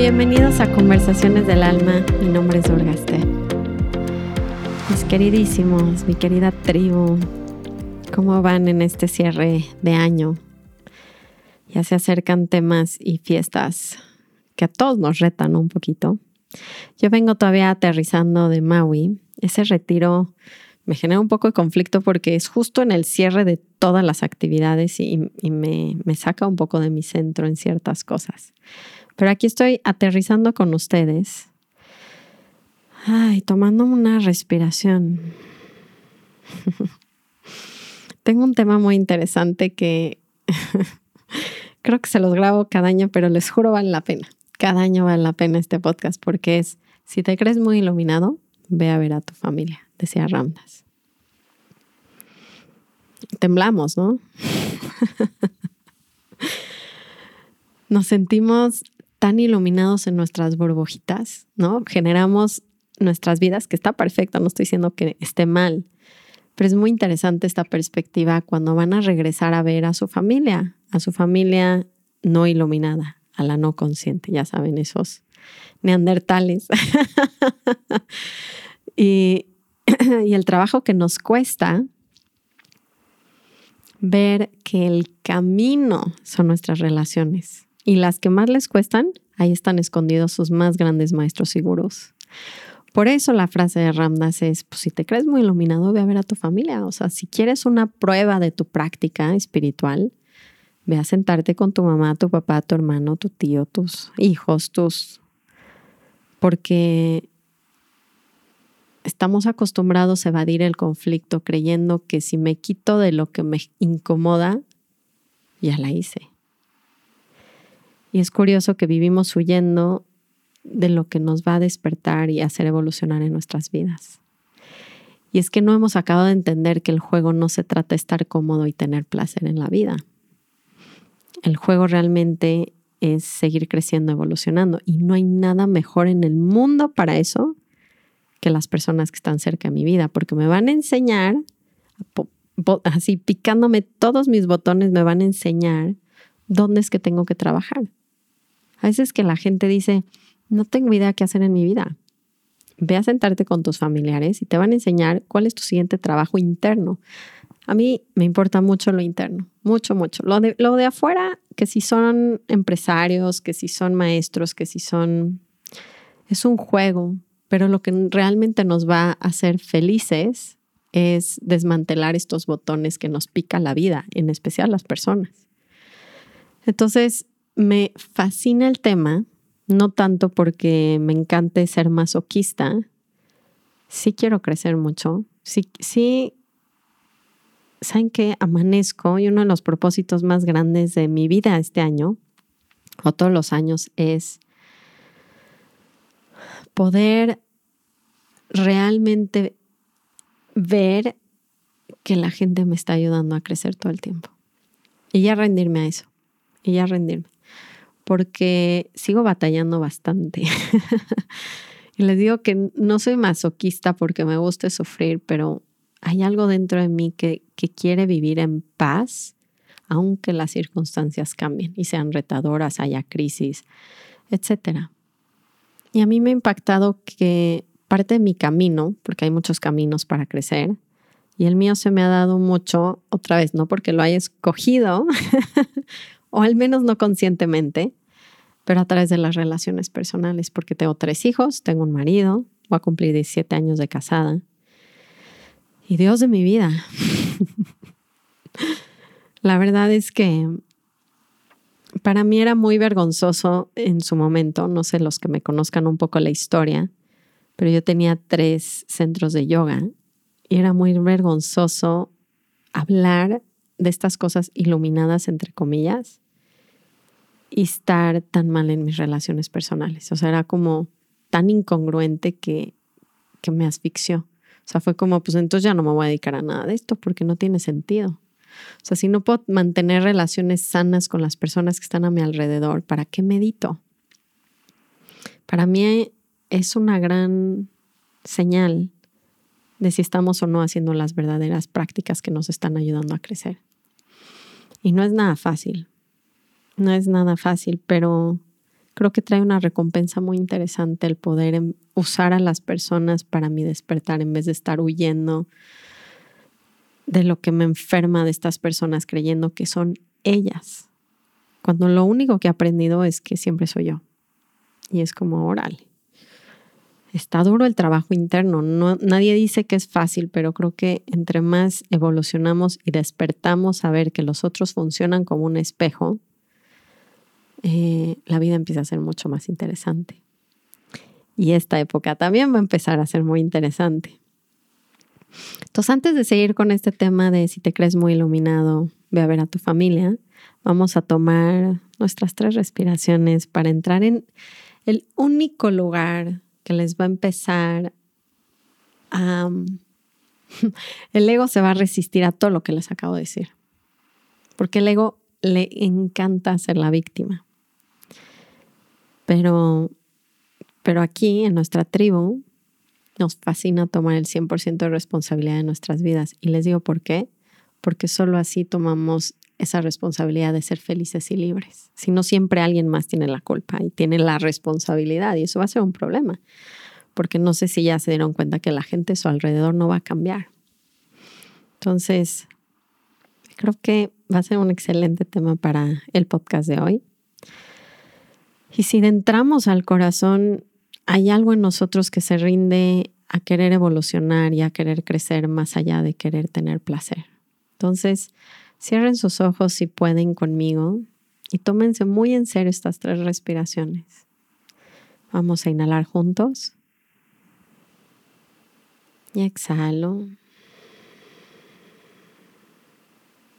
Bienvenidos a Conversaciones del Alma. Mi nombre es Orgaste. Mis queridísimos, mi querida tribu, ¿cómo van en este cierre de año? Ya se acercan temas y fiestas que a todos nos retan un poquito. Yo vengo todavía aterrizando de Maui. Ese retiro me genera un poco de conflicto porque es justo en el cierre de todas las actividades y, me, me saca un poco de mi centro en ciertas cosas. Pero aquí estoy aterrizando con ustedes. Ay, tomando una respiración. Tengo un tema muy interesante que creo que se los grabo cada año, pero les juro vale la pena. Cada año vale la pena este podcast porque es, si te crees muy iluminado, ve a ver a tu familia, decía Ramdas. Temblamos, ¿no? Nos sentimos tan iluminados en nuestras burbujitas, ¿no? Generamos nuestras vidas, que está perfecto, no estoy diciendo que esté mal, pero es muy interesante esta perspectiva cuando van a regresar a ver a su familia, a su familia no iluminada, a la no consciente, ya saben, esos neandertales. y, y el trabajo que nos cuesta ver que el camino son nuestras relaciones y las que más les cuestan, ahí están escondidos sus más grandes maestros seguros. Por eso la frase de Ramdas es, pues si te crees muy iluminado, ve a ver a tu familia. O sea, si quieres una prueba de tu práctica espiritual, ve a sentarte con tu mamá, tu papá, tu hermano, tu tío, tus hijos, tus... Porque estamos acostumbrados a evadir el conflicto creyendo que si me quito de lo que me incomoda, ya la hice. Y es curioso que vivimos huyendo de lo que nos va a despertar y hacer evolucionar en nuestras vidas. Y es que no hemos acabado de entender que el juego no se trata de estar cómodo y tener placer en la vida. El juego realmente es seguir creciendo, evolucionando. Y no hay nada mejor en el mundo para eso que las personas que están cerca de mi vida, porque me van a enseñar, así picándome todos mis botones, me van a enseñar dónde es que tengo que trabajar. A veces que la gente dice, no tengo idea qué hacer en mi vida. Ve a sentarte con tus familiares y te van a enseñar cuál es tu siguiente trabajo interno. A mí me importa mucho lo interno, mucho, mucho. Lo de, lo de afuera, que si son empresarios, que si son maestros, que si son... Es un juego, pero lo que realmente nos va a hacer felices es desmantelar estos botones que nos pica la vida, en especial las personas. Entonces, me fascina el tema, no tanto porque me encante ser masoquista, sí quiero crecer mucho, sí, sí, saben que amanezco y uno de los propósitos más grandes de mi vida este año, o todos los años, es poder realmente ver que la gente me está ayudando a crecer todo el tiempo. Y ya rendirme a eso, y ya rendirme porque sigo batallando bastante. y les digo que no soy masoquista porque me gusta sufrir, pero hay algo dentro de mí que, que quiere vivir en paz, aunque las circunstancias cambien y sean retadoras, haya crisis, etc. Y a mí me ha impactado que parte de mi camino, porque hay muchos caminos para crecer, y el mío se me ha dado mucho, otra vez, no porque lo haya escogido, o al menos no conscientemente, pero a través de las relaciones personales, porque tengo tres hijos, tengo un marido, voy a cumplir 17 años de casada. Y Dios de mi vida. La verdad es que para mí era muy vergonzoso en su momento, no sé los que me conozcan un poco la historia, pero yo tenía tres centros de yoga y era muy vergonzoso hablar de estas cosas iluminadas, entre comillas, y estar tan mal en mis relaciones personales. O sea, era como tan incongruente que, que me asfixió. O sea, fue como, pues entonces ya no me voy a dedicar a nada de esto porque no tiene sentido. O sea, si no puedo mantener relaciones sanas con las personas que están a mi alrededor, ¿para qué medito? Para mí es una gran señal de si estamos o no haciendo las verdaderas prácticas que nos están ayudando a crecer. Y no es nada fácil, no es nada fácil, pero creo que trae una recompensa muy interesante el poder em, usar a las personas para mi despertar en vez de estar huyendo de lo que me enferma de estas personas creyendo que son ellas. Cuando lo único que he aprendido es que siempre soy yo. Y es como oral. Está duro el trabajo interno. No, nadie dice que es fácil, pero creo que entre más evolucionamos y despertamos a ver que los otros funcionan como un espejo, eh, la vida empieza a ser mucho más interesante. Y esta época también va a empezar a ser muy interesante. Entonces, antes de seguir con este tema de si te crees muy iluminado, ve a ver a tu familia, vamos a tomar nuestras tres respiraciones para entrar en el único lugar que les va a empezar a... el ego se va a resistir a todo lo que les acabo de decir, porque el ego le encanta ser la víctima. Pero, pero aquí en nuestra tribu nos fascina tomar el 100% de responsabilidad de nuestras vidas. Y les digo por qué. Porque solo así tomamos esa responsabilidad de ser felices y libres. Si no, siempre alguien más tiene la culpa y tiene la responsabilidad y eso va a ser un problema, porque no sé si ya se dieron cuenta que la gente a su alrededor no va a cambiar. Entonces, creo que va a ser un excelente tema para el podcast de hoy. Y si entramos al corazón, hay algo en nosotros que se rinde a querer evolucionar y a querer crecer más allá de querer tener placer. Entonces, Cierren sus ojos si pueden conmigo y tómense muy en serio estas tres respiraciones. Vamos a inhalar juntos. Y exhalo.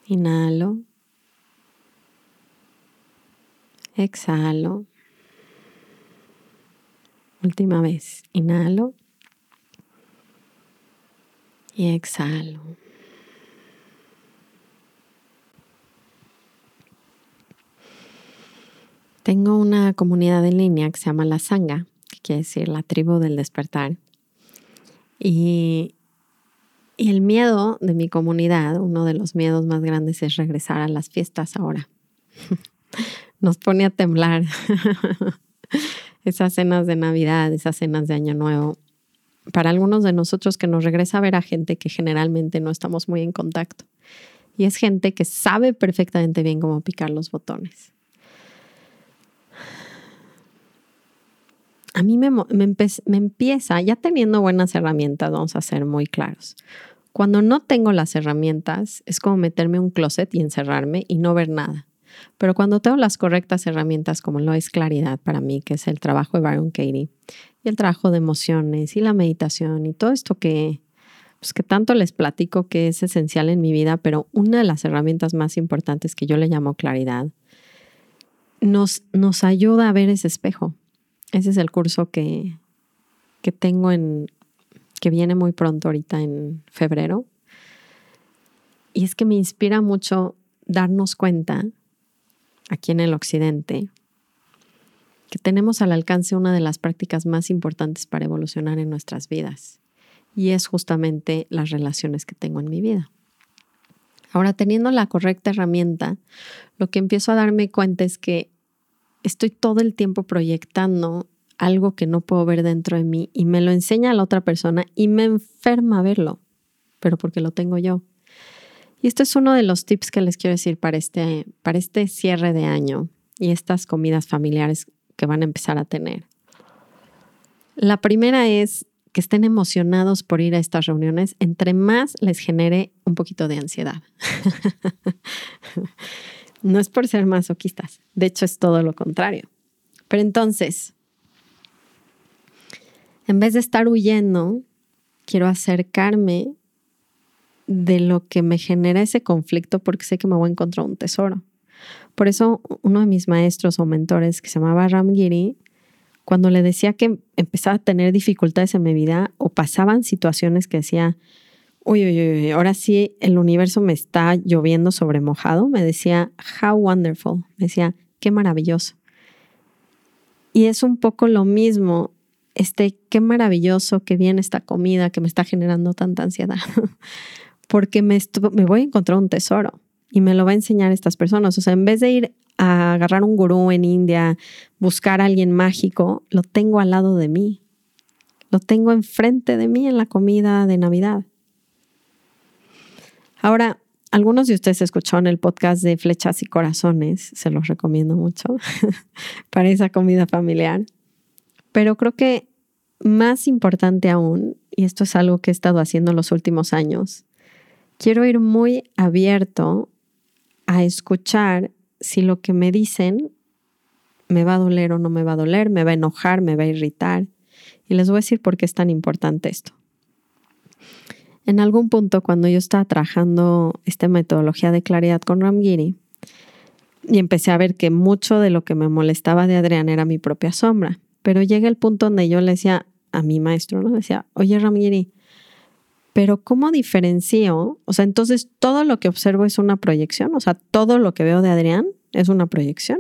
Inhalo. Exhalo. Última vez. Inhalo. Y exhalo. Tengo una comunidad en línea que se llama La Sanga, que quiere decir la tribu del despertar. Y, y el miedo de mi comunidad, uno de los miedos más grandes es regresar a las fiestas ahora. Nos pone a temblar esas cenas de Navidad, esas cenas de Año Nuevo. Para algunos de nosotros que nos regresa a ver a gente que generalmente no estamos muy en contacto. Y es gente que sabe perfectamente bien cómo picar los botones. a mí me, empieza, ya teniendo buenas herramientas, vamos a ser muy claros. Cuando no tengo las herramientas, es como meterme en un closet y encerrarme y no ver nada. Pero cuando tengo las correctas herramientas, como lo es claridad para mí, que es el trabajo de Byron Katie, y el trabajo de emociones y la meditación y todo esto que, pues que tanto les platico que es esencial en mi vida, pero una de las herramientas más importantes que yo le llamo claridad, nos, nos ayuda a ver ese espejo. Ese es el curso que, que tengo en, que viene muy pronto ahorita en febrero. Y es que me inspira mucho darnos cuenta aquí en el occidente que tenemos al alcance una de las prácticas más importantes para evolucionar en nuestras vidas. Y es justamente las relaciones que tengo en mi vida. Ahora, teniendo la correcta herramienta, lo que empiezo a darme cuenta es que estoy todo el tiempo proyectando algo que no puedo ver dentro de mí y me lo enseña la otra persona y me enferma verlo, pero porque lo tengo yo. Y este es uno de los tips que les quiero decir para este, para este cierre de año y estas comidas familiares que van a empezar a tener. La primera es que estén emocionados por ir a estas reuniones, entre más les genere un poquito de ansiedad. No es por ser masoquistas, de hecho es todo lo contrario. Pero entonces, en vez de estar huyendo, quiero acercarme de lo que me genera ese conflicto porque sé que me voy a encontrar un tesoro. Por eso uno de mis maestros o mentores que se llamaba Ramgiri, cuando le decía que empezaba a tener dificultades en mi vida o pasaban situaciones que decía, uy, uy, uy, ahora sí el universo me está lloviendo sobre mojado, me decía, how wonderful, me decía, qué maravilloso. Y es un poco lo mismo este, qué maravilloso, qué bien esta comida que me está generando tanta ansiedad, porque me, voy a encontrar un tesoro y me lo va a enseñar estas personas. O sea, en vez de ir a agarrar un gurú en India, buscar a alguien mágico, lo tengo al lado de mí. Lo tengo enfrente de mí en la comida de Navidad. Ahora, algunos de ustedes escucharon el podcast de Flechas y Corazones, se los recomiendo mucho para esa comida familiar. Pero creo que más importante aún, y esto es algo que he estado haciendo los últimos años, quiero ir muy abierto a escuchar si lo que me dicen me va a doler o no me va a doler, me va a enojar, me va a irritar. Y les voy a decir por qué es tan importante esto. En algún punto, cuando yo estaba trabajando esta metodología de claridad con Ramgiri, y empecé a ver que mucho de lo que me molestaba de Adrián era mi propia sombra. Pero llega el punto donde yo le decía a mi maestro, ¿no? Le decía, oye Ramgiri, pero ¿cómo diferencio? O sea, entonces todo lo que observo es una proyección, o sea, todo lo que veo de Adrián es una proyección.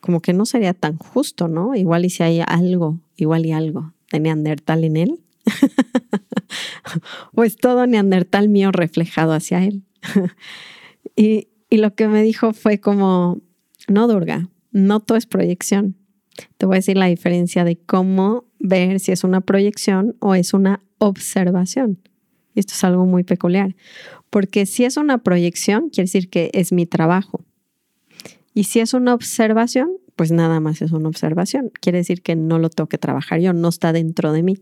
Como que no sería tan justo, ¿no? Igual y si hay algo, igual y algo de Neandertal en él. o es todo Neandertal mío reflejado hacia él. y, y lo que me dijo fue como, no, Durga, no todo es proyección. Te voy a decir la diferencia de cómo ver si es una proyección o es una observación. Y esto es algo muy peculiar, porque si es una proyección, quiere decir que es mi trabajo. Y si es una observación, pues nada más es una observación. Quiere decir que no lo tengo que trabajar yo, no está dentro de mí.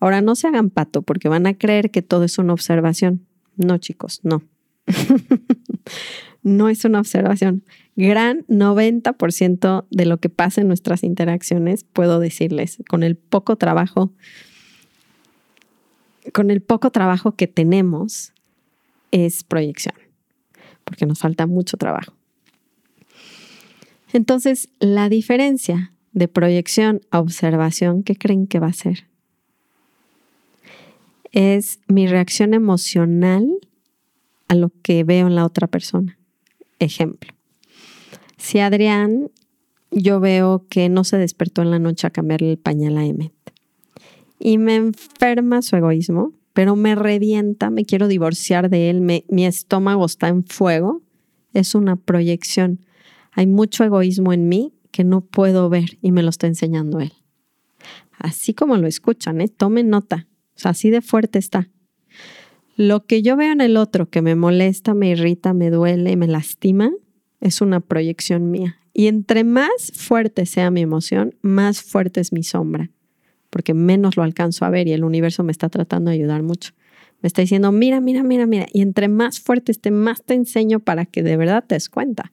Ahora no se hagan pato porque van a creer que todo es una observación. No, chicos, no. no es una observación. Gran 90% de lo que pasa en nuestras interacciones, puedo decirles, con el poco trabajo, con el poco trabajo que tenemos, es proyección, porque nos falta mucho trabajo. Entonces, la diferencia de proyección a observación, ¿qué creen que va a ser? Es mi reacción emocional a lo que veo en la otra persona. Ejemplo, si Adrián, yo veo que no se despertó en la noche a cambiarle el pañal a Emmet y me enferma su egoísmo, pero me revienta, me quiero divorciar de él, mi estómago está en fuego, es una proyección hay mucho egoísmo en mí que no puedo ver y me lo está enseñando él. Así como lo escuchan, ¿eh? tomen nota. Así de fuerte está. Lo que yo veo en el otro que me molesta, me irrita, me duele, me lastima, es una proyección mía. Y entre más fuerte sea mi emoción, más fuerte es mi sombra, porque menos lo alcanzo a ver y el universo me está tratando de ayudar mucho. Me está diciendo, mira, mira, mira, mira. Y entre más fuerte esté, más te enseño para que de verdad te des cuenta.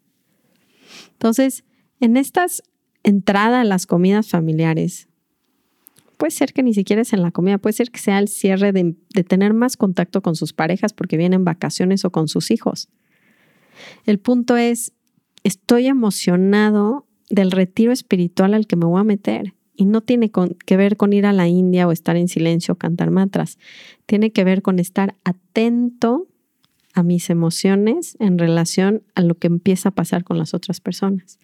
Entonces, en estas entradas a las comidas familiares, puede ser que ni siquiera es en la comida, puede ser que sea el cierre de, tener más contacto con sus parejas porque vienen vacaciones o con sus hijos. El punto es, estoy emocionado del retiro espiritual al que me voy a meter. Y no tiene que ver con ir a la India o estar en silencio o cantar mantras. Tiene que ver con estar atento a mis emociones en relación a lo que empieza a pasar con las otras personas.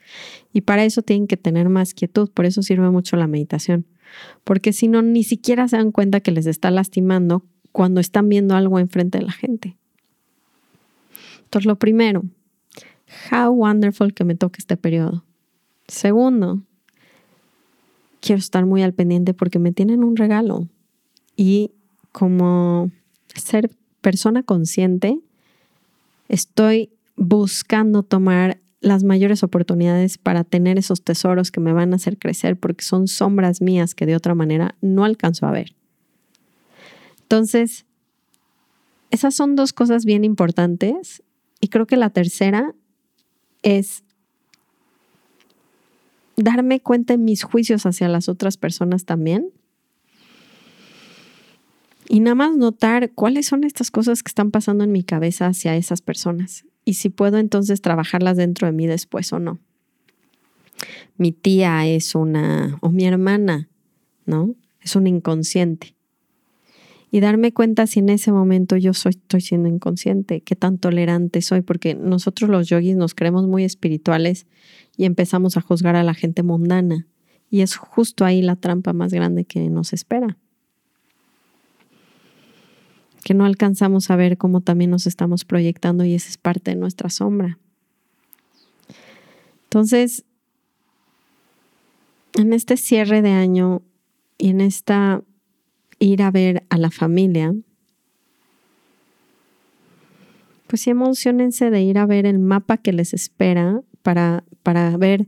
Y para eso tienen que tener más quietud, por eso sirve mucho la meditación, porque si no, ni siquiera se dan cuenta que les está lastimando cuando están viendo algo enfrente de la gente. Entonces, lo primero, how wonderful que me toque este periodo. Segundo, quiero estar muy al pendiente porque me tienen un regalo y como ser persona consciente, estoy buscando tomar las mayores oportunidades para tener esos tesoros que me van a hacer crecer porque son sombras mías que de otra manera no alcanzo a ver. Entonces, esas son dos cosas bien importantes y creo que la tercera es darme cuenta en mis juicios hacia las otras personas también y nada más notar cuáles son estas cosas que están pasando en mi cabeza hacia esas personas y si puedo entonces trabajarlas dentro de mí después o no. Mi tía es una, o mi hermana, ¿no? Es un inconsciente. Y darme cuenta si en ese momento yo soy, estoy siendo inconsciente, qué tan tolerante soy, porque nosotros los yogis nos creemos muy espirituales y empezamos a juzgar a la gente mundana Y es justo ahí la trampa más grande que nos espera. Que no alcanzamos a ver cómo también nos estamos proyectando y esa es parte de nuestra sombra. Entonces, en este cierre de año y en esta ir a ver a la familia, pues sí emocionense de ir a ver el mapa que les espera para, para ver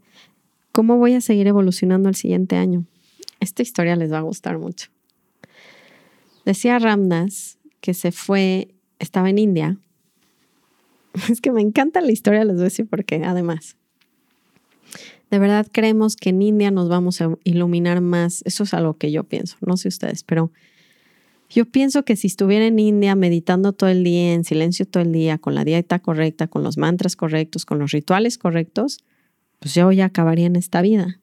cómo voy a seguir evolucionando el siguiente año. Esta historia les va a gustar mucho. Decía Ramdas que se fue, estaba en India. Es que me encanta la historia, les voy a decir por qué, además. De verdad creemos que en India nos vamos a iluminar más. Eso es algo que yo pienso, no sé ustedes, pero yo pienso que si estuviera en India meditando todo el día, en silencio todo el día, con la dieta correcta, con los mantras correctos, con los rituales correctos, pues yo ya acabaría en esta vida.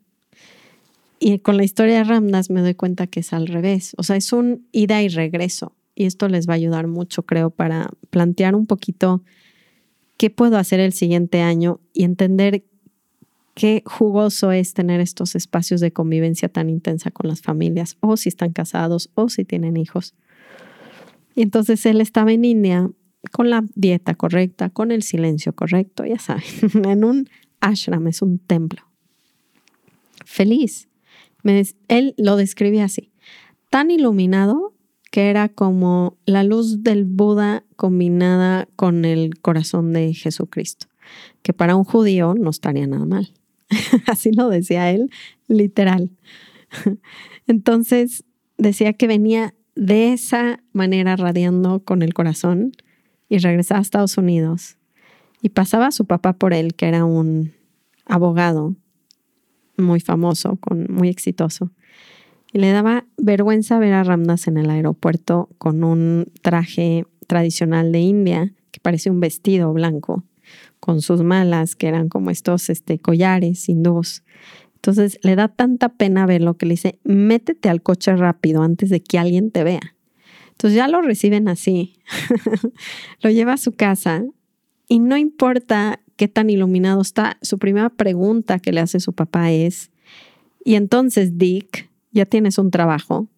Y con la historia de Ramdas me doy cuenta que es al revés. O sea, es un ida y regreso. Y esto les va a ayudar mucho, creo, para plantear un poquito qué puedo hacer el siguiente año y entender qué jugoso es tener estos espacios de convivencia tan intensa con las familias, o si están casados, o si tienen hijos. Y entonces él estaba en India con la dieta correcta, con el silencio correcto, ya saben, en un ashram, es un templo. Feliz. él lo describía así, tan iluminado que era como la luz del Buda combinada con el corazón de Jesucristo, que para un judío no estaría nada mal. Así lo decía él, literal. Entonces decía que venía de esa manera radiando con el corazón y regresaba a Estados Unidos. Y pasaba a su papá por él, que era un abogado muy famoso, con, muy exitoso. Y le daba vergüenza ver a Ramdas en el aeropuerto con un traje tradicional de India, que parecía un vestido blanco, con sus malas, que eran como estos este, collares hindús. Entonces le da tanta pena verlo que le dice, métete al coche rápido antes de que alguien te vea. Entonces ya lo reciben así, lo lleva a su casa y no importa qué tan iluminado está, su primera pregunta que le hace su papá es, y entonces Dick, ya tienes un trabajo.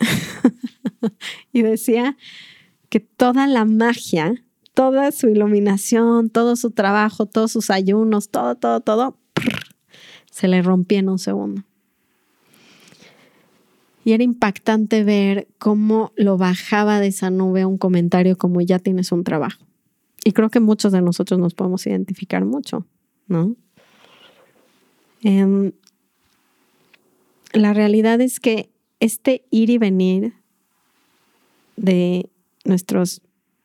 y decía que toda la magia toda su iluminación, todo su trabajo, todos sus ayunos, todo, todo, todo, se le rompía en un segundo. Y era impactante ver cómo lo bajaba de esa nube un comentario como ya tienes un trabajo. Y creo que muchos de nosotros nos podemos identificar mucho, ¿no? Em, la realidad es que este ir y venir de nuestros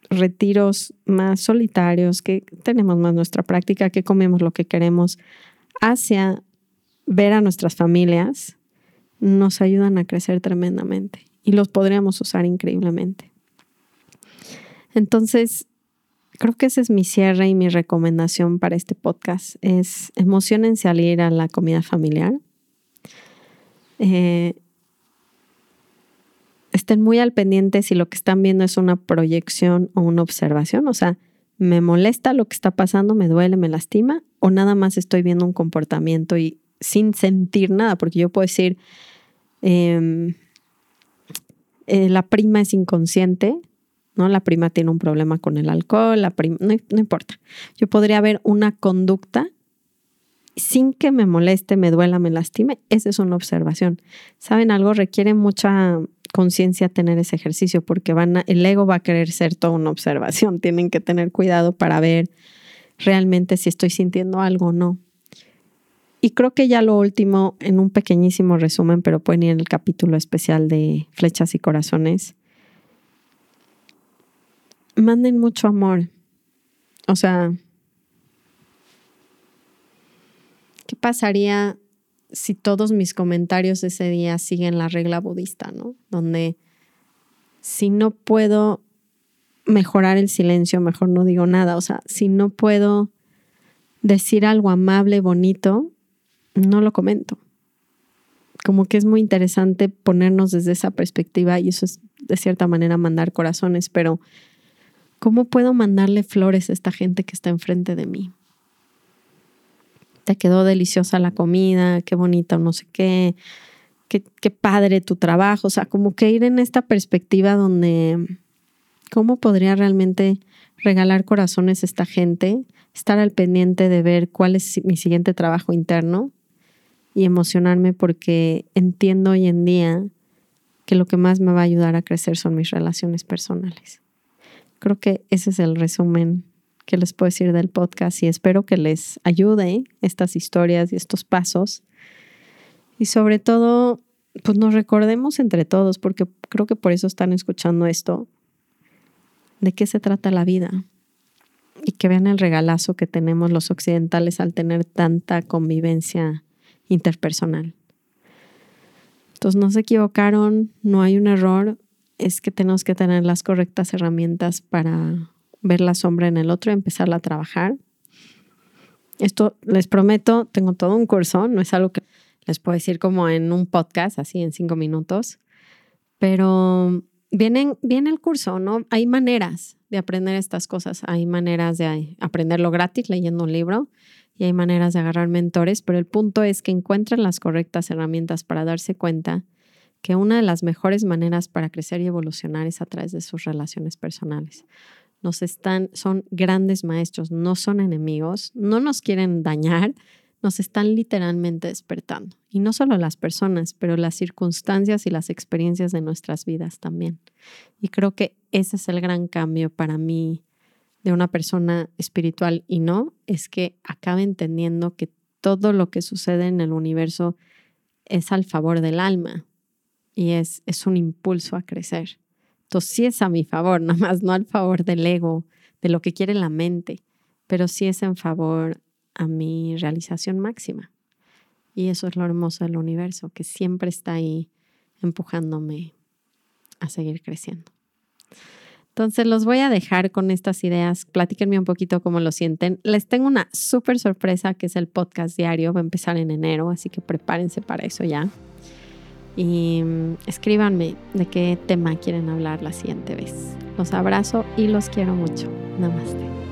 retiros más solitarios, que tenemos más nuestra práctica, que comemos lo que queremos, hacia ver a nuestras familias, nos ayudan a crecer tremendamente y los podríamos usar increíblemente. Entonces, creo que ese es mi cierre y mi recomendación para este podcast. Es emocionense al a la comida familiar. Eh, estén muy al pendiente si lo que están viendo es una proyección o una observación. O sea, me molesta lo que está pasando, me duele, me lastima, o nada más estoy viendo un comportamiento y sin sentir nada, porque yo puedo decir, em, eh, la prima es inconsciente, ¿no? La prima tiene un problema con el alcohol, la prima, no, no importa. Yo podría ver una conducta sin que me moleste, me duela, me lastime. Esa es una observación. ¿Saben algo? Requiere mucha conciencia tener ese ejercicio porque el ego va a querer ser toda una observación. Tienen que tener cuidado para ver realmente si estoy sintiendo algo o no. Y creo que ya lo último, en un pequeñísimo resumen, pero pueden ir en el capítulo especial de flechas y corazones. Manden mucho amor. O sea, ¿qué pasaría si todos mis comentarios ese día siguen la regla budista, ¿no? Donde si no puedo mejorar el silencio, mejor no digo nada. O sea, si no puedo decir algo amable, bonito, no lo comento. Como que es muy interesante ponernos desde esa perspectiva y eso es de cierta manera mandar corazones, pero ¿cómo puedo mandarle flores a esta gente que está enfrente de mí? Te quedó deliciosa la comida, qué bonita no sé qué, qué, qué padre tu trabajo, o sea, como que ir en esta perspectiva donde, ¿cómo podría realmente regalar corazones a esta gente? Estar al pendiente de ver cuál es mi siguiente trabajo interno y emocionarme porque entiendo hoy en día que lo que más me va a ayudar a crecer son mis relaciones personales. Creo que ese es el resumen que les puedo decir del podcast y espero que les ayude estas historias y estos pasos. Y sobre todo, pues nos recordemos entre todos, porque creo que por eso están escuchando esto, de qué se trata la vida y que vean el regalazo que tenemos los occidentales al tener tanta convivencia interpersonal. Entonces no se equivocaron, no hay un error, es que tenemos que tener las correctas herramientas para ver la sombra en el otro y empezarla a trabajar. Esto les prometo, tengo todo un curso, no es algo que les puedo decir como en un podcast, así en cinco minutos, pero viene, viene el curso, ¿no? Hay maneras de aprender estas cosas, hay maneras de aprenderlo gratis leyendo un libro y hay maneras de agarrar mentores, pero el punto es que encuentren las correctas herramientas para darse cuenta que una de las mejores maneras para crecer y evolucionar es a través de sus relaciones personales. Nos están, son grandes maestros, no son enemigos, no nos quieren dañar, nos están literalmente despertando. Y no solo las personas, pero las circunstancias y las experiencias de nuestras vidas también. Y creo que ese es el gran cambio para mí de una persona espiritual y no, es que acabe entendiendo que todo lo que sucede en el universo es al favor del alma y es, es un impulso a crecer. Sí es a mi favor, más no al favor del ego, de lo que quiere la mente, pero sí es en favor a mi realización máxima. Y eso es lo hermoso del universo, que siempre está ahí empujándome a seguir creciendo. Entonces los voy a dejar con estas ideas. Platíquenme un poquito cómo lo sienten. Les tengo una súper sorpresa que es el podcast diario. Va a empezar en enero, así que prepárense para eso ya. Y mm, escríbanme de qué tema quieren hablar la siguiente vez. Los abrazo y los quiero mucho. Namaste.